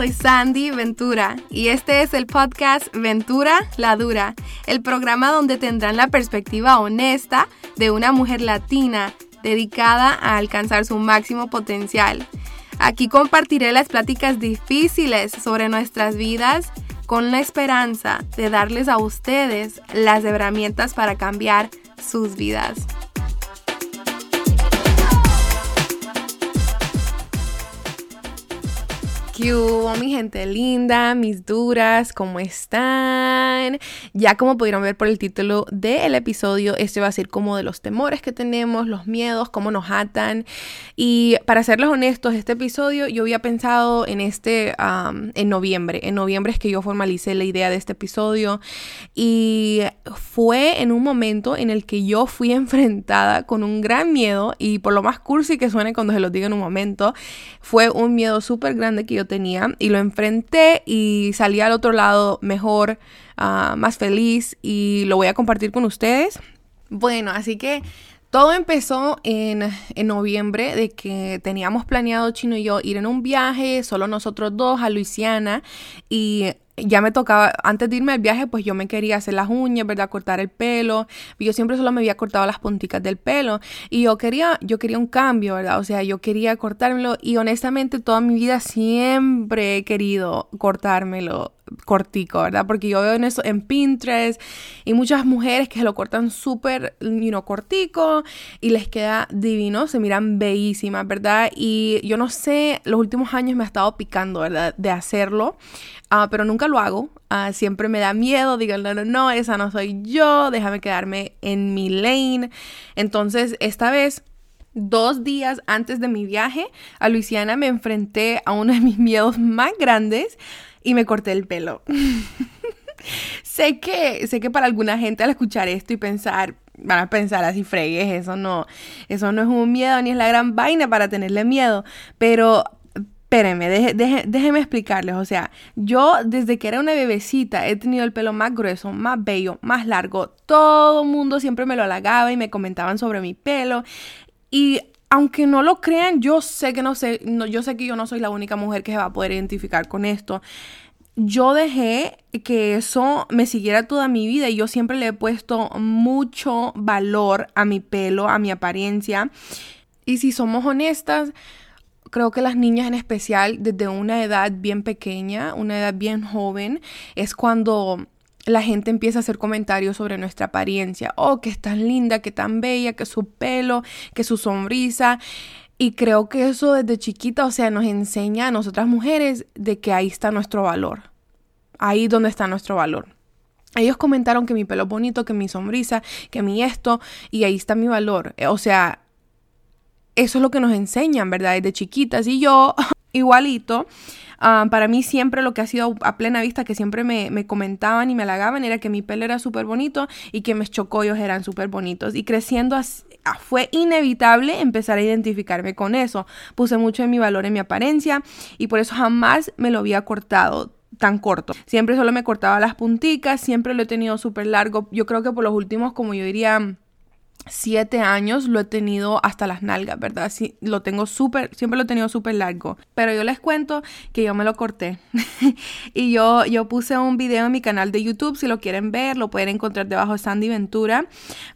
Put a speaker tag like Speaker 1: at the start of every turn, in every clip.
Speaker 1: soy Sandy Ventura y este es el podcast Ventura la Dura, el programa donde tendrán la perspectiva honesta de una mujer latina dedicada a alcanzar su máximo potencial. Aquí compartiré las pláticas difíciles sobre nuestras vidas con la esperanza de darles a ustedes las herramientas para cambiar sus vidas. ¿Qué mi gente linda, mis duras? ¿Cómo están? Ya como pudieron ver por el título del episodio, este va a ser como de los temores que tenemos, los miedos, cómo nos atan. Y para serles honestos, este episodio yo había pensado en este, en noviembre. En noviembre es que yo formalicé la idea de este episodio. Y fue en un momento en el que yo fui enfrentada con un gran miedo. Y por lo más cursi que suene cuando se los diga en un momento, fue un miedo súper grande que yo tenía y lo enfrenté y salí al otro lado mejor, ah, más feliz y lo voy a compartir con ustedes. Bueno, así que todo empezó en, en, noviembre de que teníamos planeado Chino y yo ir en un viaje, solo nosotros dos, a Luisiana y ya me tocaba, antes de irme al viaje, pues yo me quería hacer las uñas, ¿verdad? Cortar el pelo. Yo siempre solo me había cortado las punticas del pelo. Y yo quería, yo quería un cambio, ¿verdad? O sea, yo quería cortármelo. Y honestamente, toda mi vida siempre he querido cortármelo cortico, ¿verdad? Porque yo veo en eso en Pinterest y muchas mujeres que lo cortan súper, you cortico y les queda divino, se miran bellísimas, ¿verdad? Y yo no sé, los últimos años me ha estado picando, ¿verdad? De hacerlo. Ah, pero nunca lo hago. Ah, siempre me da miedo, digo, no, no, no, esa no soy yo, déjame quedarme en mi lane. Entonces, esta vez, dos días antes de mi viaje a Luisiana, me enfrenté a uno de mis miedos más grandes y me corté el pelo. sé que, sé que para alguna gente al escuchar esto y pensar, van a pensar así fregues, eso no, eso no es un miedo ni es la gran vaina para tenerle miedo, pero Espérenme, déjenme explicarles. O sea, yo desde que era una bebecita he tenido el pelo más grueso, más bello, más largo. Todo el mundo siempre me lo halagaba y me comentaban sobre mi pelo. Y aunque no lo crean, yo sé que no sé, yo sé que yo no soy la única mujer que se va a poder identificar con esto. Yo dejé que eso me siguiera toda mi vida y yo siempre le he puesto mucho valor a mi pelo, a mi apariencia. Y si somos honestas, creo que las niñas en especial, desde una edad bien pequeña, una edad bien joven, es cuando la gente empieza a hacer comentarios sobre nuestra apariencia. Oh, que es tan linda, que tan bella, que su pelo, que su sonrisa. Y creo que eso desde chiquita, o sea, nos enseña a nosotras mujeres de que ahí está nuestro valor. Ahí donde está nuestro valor. Ellos comentaron que mi pelo es bonito, que mi sonrisa, que mi esto, y ahí está mi valor. O sea, eso es lo que nos enseñan, ¿verdad? Desde chiquitas. Y yo, igualito, ah, para mí siempre lo que ha sido a plena vista, que siempre me, comentaban y me halagaban, era que mi pelo era súper bonito y que mis chocollos eran súper bonitos. Y creciendo ah, fue inevitable empezar a identificarme con eso. Puse mucho de mi valor en mi apariencia y por eso jamás me lo había cortado tan corto. Siempre solo me cortaba las punticas, siempre lo he tenido súper largo. Yo creo que por los últimos, como yo diría siete años lo he tenido hasta las nalgas, ¿verdad? Sí, lo tengo súper, siempre lo he tenido súper largo. Pero yo les cuento que yo me lo corté. y yo, yo puse un video en mi canal de YouTube, si lo quieren ver, lo pueden encontrar debajo de Sandy Ventura.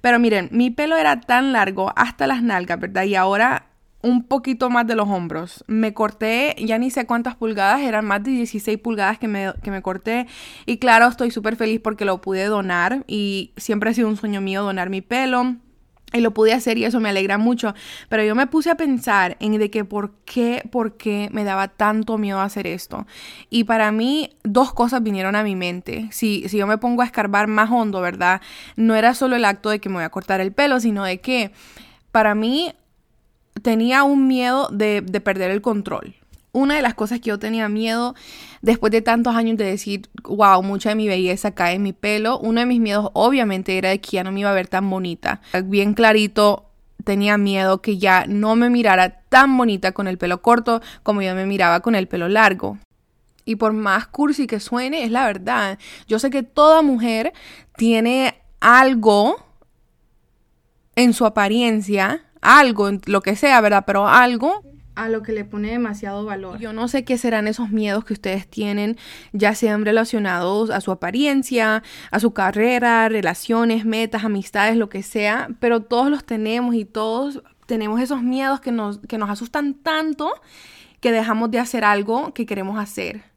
Speaker 1: Pero miren, mi pelo era tan largo hasta las nalgas, ¿verdad? Y ahora un poquito más de los hombros. Me corté, ya ni sé cuántas pulgadas, eran más de 16 pulgadas que me, que me corté. Y claro, estoy súper feliz porque lo pude donar y siempre ha sido un sueño mío donar mi pelo y lo pude hacer y eso me alegra mucho. Pero yo me puse a pensar en de que por qué, por qué me daba tanto miedo hacer esto. Y para mí dos cosas vinieron a mi mente. Si, si yo me pongo a escarbar más hondo, ¿verdad? No era solo el acto de que me voy a cortar el pelo, sino de que para mí tenía un miedo de, de perder el control una de las cosas que yo tenía miedo después de tantos años de decir, wow, mucha de mi belleza cae en mi pelo, uno de mis miedos obviamente era de que ya no me iba a ver tan bonita. Bien clarito, tenía miedo que ya no me mirara tan bonita con el pelo corto como yo me miraba con el pelo largo. Y por más cursi que suene, es la verdad. Yo sé que toda mujer tiene algo en su apariencia, algo, lo que sea, ¿verdad? Pero algo a lo que le pone demasiado valor. Yo no sé qué serán esos miedos que ustedes tienen, ya sean relacionados a su apariencia, a su carrera, relaciones, metas, amistades, lo que sea, pero todos los tenemos y todos tenemos esos miedos que nos, que nos asustan tanto que dejamos de hacer algo que queremos hacer.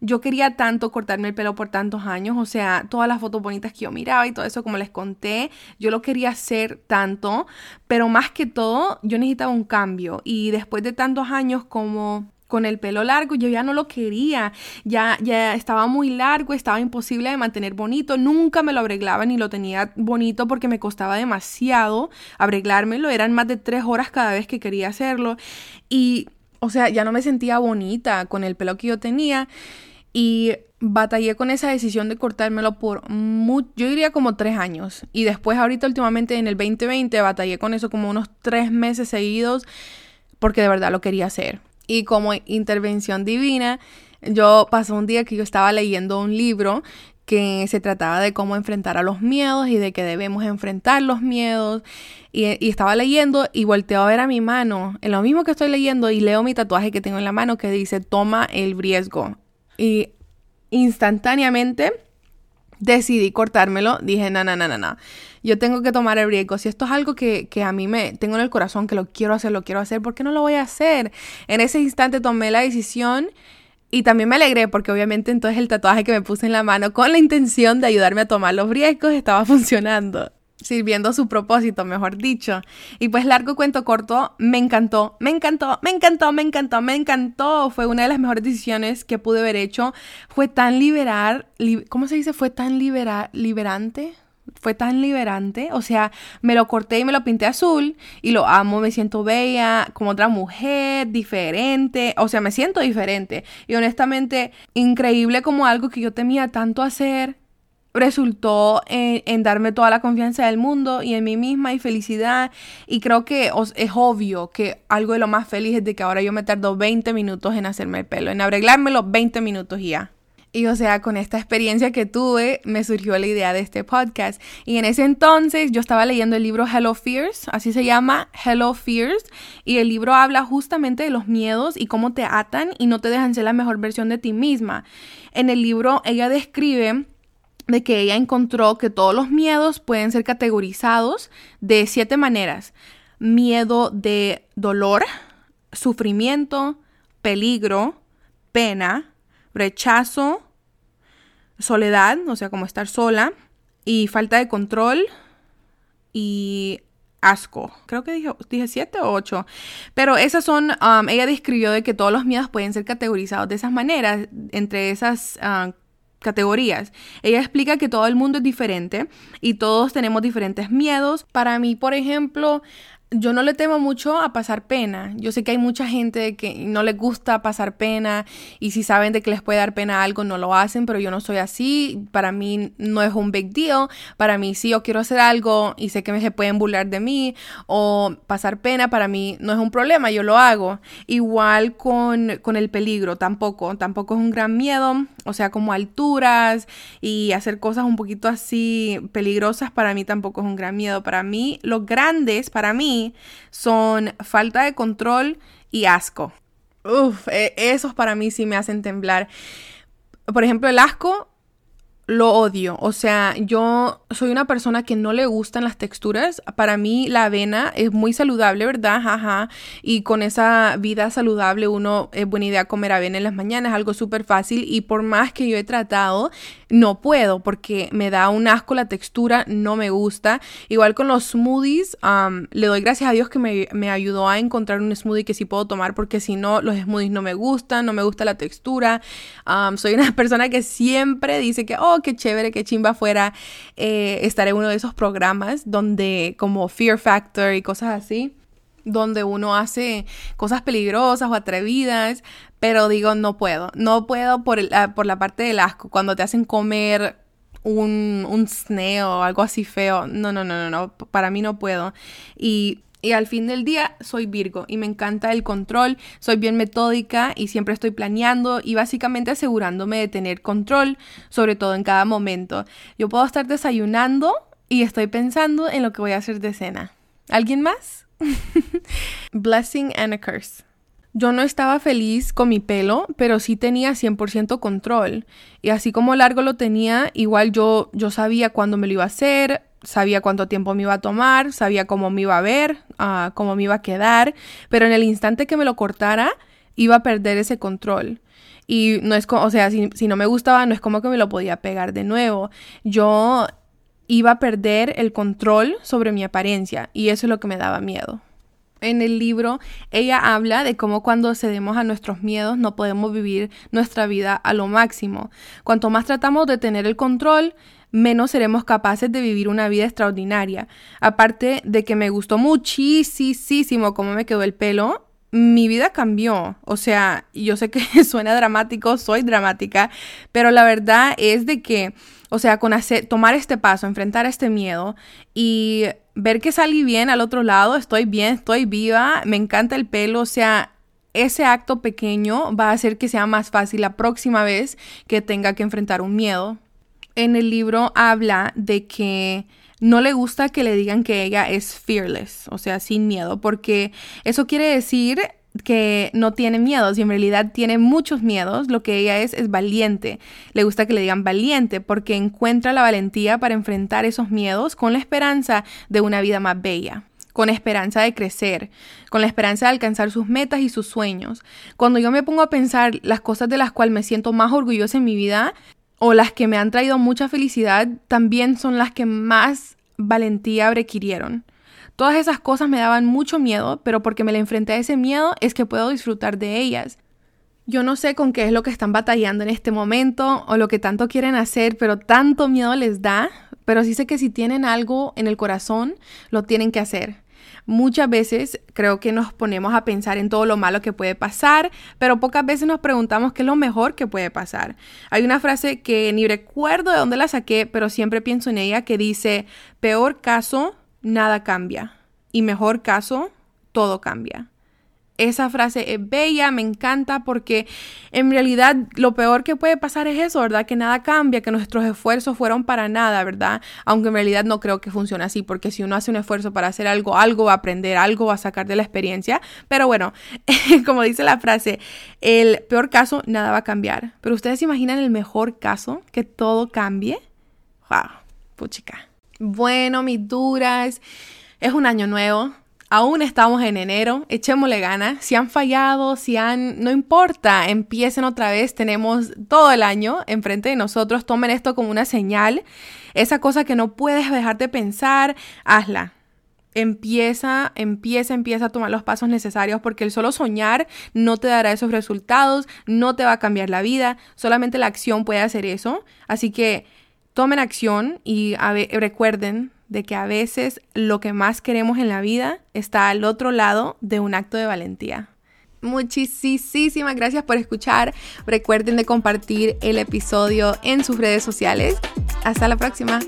Speaker 1: Yo quería tanto cortarme el pelo por tantos años, o sea, todas las fotos bonitas que yo miraba y todo eso, como les conté, yo lo quería hacer tanto, pero más que todo, yo necesitaba un cambio. Y después de tantos años como con el pelo largo, yo ya no lo quería, ya, ya estaba muy largo, estaba imposible de mantener bonito, nunca me lo arreglaba ni lo tenía bonito porque me costaba demasiado arreglármelo, eran más de tres horas cada vez que quería hacerlo. Y, o sea, ya no me sentía bonita con el pelo que yo tenía y batallé con esa decisión de cortármelo por, yo diría como tres años. Y después ahorita últimamente en el 2020 batallé con eso como unos tres meses seguidos porque de verdad lo quería hacer. Y como intervención divina, yo pasó un día que yo estaba leyendo un libro que se trataba de cómo enfrentar a los miedos y de que debemos enfrentar los miedos. Y, y, estaba leyendo y volteo a ver a mi mano, en lo mismo que estoy leyendo, y leo mi tatuaje que tengo en la mano que dice, toma el riesgo y instantáneamente decidí cortármelo. Dije, no, no, no, no, no. Yo tengo que tomar el riesgo. Si esto es algo que, que, a mí me tengo en el corazón, que lo quiero hacer, lo quiero hacer, ¿por qué no lo voy a hacer? En ese instante tomé la decisión y también me alegré porque obviamente entonces el tatuaje que me puse en la mano con la intención de ayudarme a tomar los riesgos estaba funcionando sirviendo su propósito, mejor dicho. Y pues largo cuento corto, me encantó, me encantó, me encantó, me encantó, me encantó. Fue una de las mejores decisiones que pude haber hecho. Fue tan liberar, ¿cómo se dice? Fue tan libera, liberante. Fue tan liberante, o sea, me lo corté y me lo pinté azul y lo amo, me siento bella, como otra mujer, diferente, o sea, me siento diferente y honestamente increíble como algo que yo temía tanto hacer, resultó en, darme toda la confianza del mundo y en mí misma y felicidad. Y creo que es obvio que algo de lo más feliz es de que ahora yo me tardo 20 minutos en hacerme el pelo, en arreglármelo 20 minutos y ya. Y o sea, con esta experiencia que tuve, me surgió la idea de este podcast. Y en ese entonces yo estaba leyendo el libro Hello Fears, así se llama, Hello Fears. Y el libro habla justamente de los miedos y cómo te atan y no te dejan ser la mejor versión de ti misma. En el libro ella describe de que ella encontró que todos los miedos pueden ser categorizados de siete maneras. Miedo de dolor, sufrimiento, peligro, pena, rechazo, soledad, o sea, como estar sola, y falta de control y asco. Creo que dije, siete o ocho. Pero esas son, um, ella describió de que todos los miedos pueden ser categorizados de esas maneras, entre esas uh, categorías. Ella explica que todo el mundo es diferente y todos tenemos diferentes miedos. Para mí, por ejemplo, yo no le temo mucho a pasar pena. Yo sé que hay mucha gente que no les gusta pasar pena y si saben de que les puede dar pena algo no lo hacen, pero yo no soy así. Para mí no es un big deal. Para mí si yo quiero hacer algo y sé que me se pueden burlar de mí o pasar pena, para mí no es un problema, yo lo hago. Igual con, con el peligro, tampoco. Tampoco es un gran miedo. O sea, como alturas y hacer cosas un poquito así peligrosas, para mí tampoco es un gran miedo. Para mí, los grandes, para mí, son falta de control y asco. Uf, e, esos para mí sí me hacen temblar. Por ejemplo, el asco lo odio. O sea, yo soy una persona que no le gustan las texturas. Para mí la avena es muy saludable, ¿verdad? Ajá. Y con esa vida saludable uno es buena idea comer avena en las mañanas, algo súper fácil. Y por más que yo he tratado, no puedo porque me da un asco la textura, no me gusta. Igual con los smoothies, le doy gracias a Dios que me, ayudó a encontrar un smoothie que sí puedo tomar porque si no, los smoothies no me gustan, no me gusta la textura. soy una persona que siempre dice que, oh, qué chévere, qué chimba fuera eh, estar en uno de esos programas donde como Fear Factor y cosas así donde uno hace cosas peligrosas o atrevidas, pero digo, no puedo, no puedo por, ah, por la parte del asco, cuando te hacen comer un, un o algo así feo, no, no, no, no, no, para mí no puedo. Y y al fin del día soy Virgo y me encanta el control, soy bien metódica y siempre estoy planeando y básicamente asegurándome de tener control, sobre todo en cada momento. Yo puedo estar desayunando y estoy pensando en lo que voy a hacer de cena. ¿Alguien más? Blessing and a curse. Yo no estaba feliz con mi pelo, pero sí tenía 100% control. Y así como largo lo tenía, igual yo, yo sabía cuándo me lo iba a hacer, sabía cuánto tiempo me iba a tomar, sabía cómo me iba a ver, uh, cómo me iba a quedar, pero en el instante que me lo cortara, iba a perder ese control. Y no es como, o sea, si no me gustaba, no es como que me lo podía pegar de nuevo. Yo iba a perder el control sobre mi apariencia y eso es lo que me daba miedo. En el libro, ella habla de cómo cuando cedemos a nuestros miedos no podemos vivir nuestra vida a lo máximo. Cuanto más tratamos de tener el control, menos seremos capaces de vivir una vida extraordinaria. Aparte de que me gustó muchísimo cómo me quedó el pelo, mi vida cambió. O sea, yo sé que suena dramático, soy dramática, pero la verdad es de que, o sea, con hacer, tomar este paso, enfrentar este miedo y ver que salí bien al otro lado, estoy bien, estoy viva, me encanta el pelo, o sea, ese acto pequeño va a hacer que sea más fácil la próxima vez que tenga que enfrentar un miedo. En el libro habla de que no le gusta que le digan que ella es fearless, o sea, sin miedo, porque eso quiere decir que no tiene miedos y en realidad tiene muchos miedos, lo que ella es es valiente. Le gusta que le digan valiente porque encuentra la valentía para enfrentar esos miedos con la esperanza de una vida más bella con esperanza de crecer, con la esperanza de alcanzar sus metas y sus sueños. Cuando yo me pongo a pensar las cosas de las cuales me siento más orgullosa en mi vida o las que me han traído mucha felicidad, también son las que más valentía requirieron. Todas esas cosas me daban mucho miedo, pero porque me le enfrenté a ese miedo es que puedo disfrutar de ellas. Yo no sé con qué es lo que están batallando en este momento o lo que tanto quieren hacer, pero tanto miedo les da, pero sí sé que si tienen algo en el corazón, lo tienen que hacer. Muchas veces creo que nos ponemos a pensar en todo lo malo que puede pasar, pero pocas veces nos preguntamos qué es lo mejor que puede pasar. Hay una frase que ni recuerdo de dónde la saqué, pero siempre pienso en ella que dice, peor caso, nada cambia. Y mejor caso, todo cambia. Esa frase es bella, me encanta porque en realidad lo peor que puede pasar es eso, ¿verdad? Que nada cambia, que nuestros esfuerzos fueron para nada, ¿verdad? Aunque en realidad no creo que funcione así, porque si uno hace un esfuerzo para hacer algo, algo va a aprender, algo va a sacar de la experiencia. Pero bueno, como dice la frase, el peor caso, nada va a cambiar. Pero ustedes se imaginan el mejor caso, que todo cambie. ¡Wow! Puchica. Bueno, mis duras, es un año nuevo. Aún estamos en enero, echémosle ganas. Si han fallado, si han, no importa, empiecen otra vez. Tenemos todo el año enfrente de nosotros. Tomen esto como una señal. Esa cosa que no puedes dejar de pensar, hazla. Empieza, empieza, empieza a tomar los pasos necesarios porque el solo soñar no te dará esos resultados, no te va a cambiar la vida, solamente la acción puede hacer eso. Así que tomen acción y recuerden de que a veces lo que más queremos en la vida está al otro lado de un acto de valentía. Muchísimas gracias por escuchar. Recuerden de compartir el episodio en sus redes sociales. Hasta la próxima.